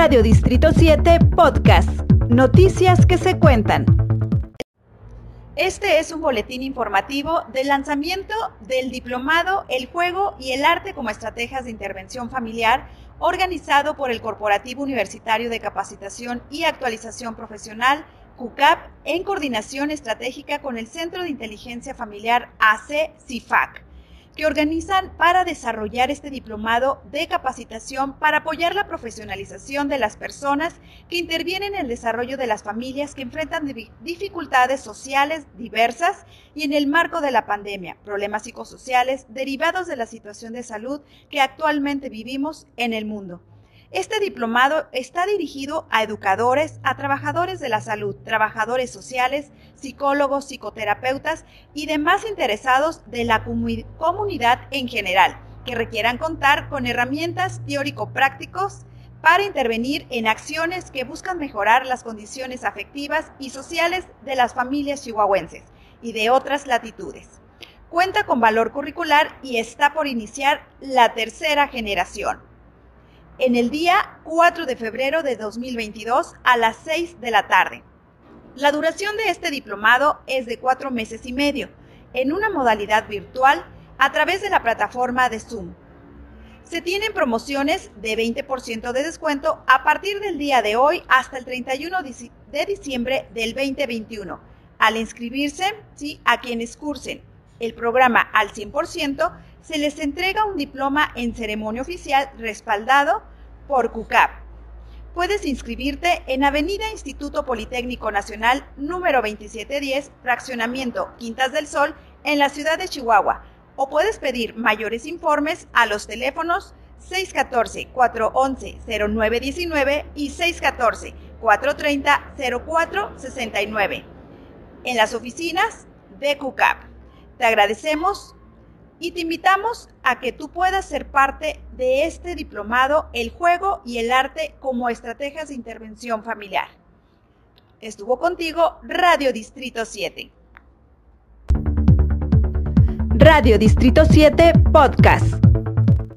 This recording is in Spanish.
Radio Distrito 7 Podcast. Noticias que se cuentan. Este es un boletín informativo del lanzamiento del diplomado El juego y el arte como estrategias de intervención familiar organizado por el Corporativo Universitario de Capacitación y Actualización Profesional, CUCAP, en coordinación estratégica con el Centro de Inteligencia Familiar AC-CIFAC que organizan para desarrollar este diplomado de capacitación para apoyar la profesionalización de las personas que intervienen en el desarrollo de las familias que enfrentan dificultades sociales diversas y en el marco de la pandemia, problemas psicosociales derivados de la situación de salud que actualmente vivimos en el mundo. Este diplomado está dirigido a educadores, a trabajadores de la salud, trabajadores sociales, psicólogos, psicoterapeutas y demás interesados de la comunidad en general, que requieran contar con herramientas teórico-prácticos para intervenir en acciones que buscan mejorar las condiciones afectivas y sociales de las familias chihuahuenses y de otras latitudes. Cuenta con valor curricular y está por iniciar la tercera generación en el día 4 de febrero de 2022 a las 6 de la tarde. La duración de este diplomado es de cuatro meses y medio, en una modalidad virtual a través de la plataforma de Zoom. Se tienen promociones de 20% de descuento a partir del día de hoy hasta el 31 de diciembre del 2021. Al inscribirse, ¿sí? a quienes cursen el programa al 100%, se les entrega un diploma en ceremonia oficial respaldado por CUCAP. Puedes inscribirte en Avenida Instituto Politécnico Nacional número 2710, fraccionamiento Quintas del Sol, en la ciudad de Chihuahua, o puedes pedir mayores informes a los teléfonos 614-411-0919 y 614-430-0469 en las oficinas de CUCAP. Te agradecemos y te invitamos a que tú puedas ser parte de este diplomado El juego y el arte como estrategias de intervención familiar. Estuvo contigo Radio Distrito 7. Radio Distrito 7 Podcast.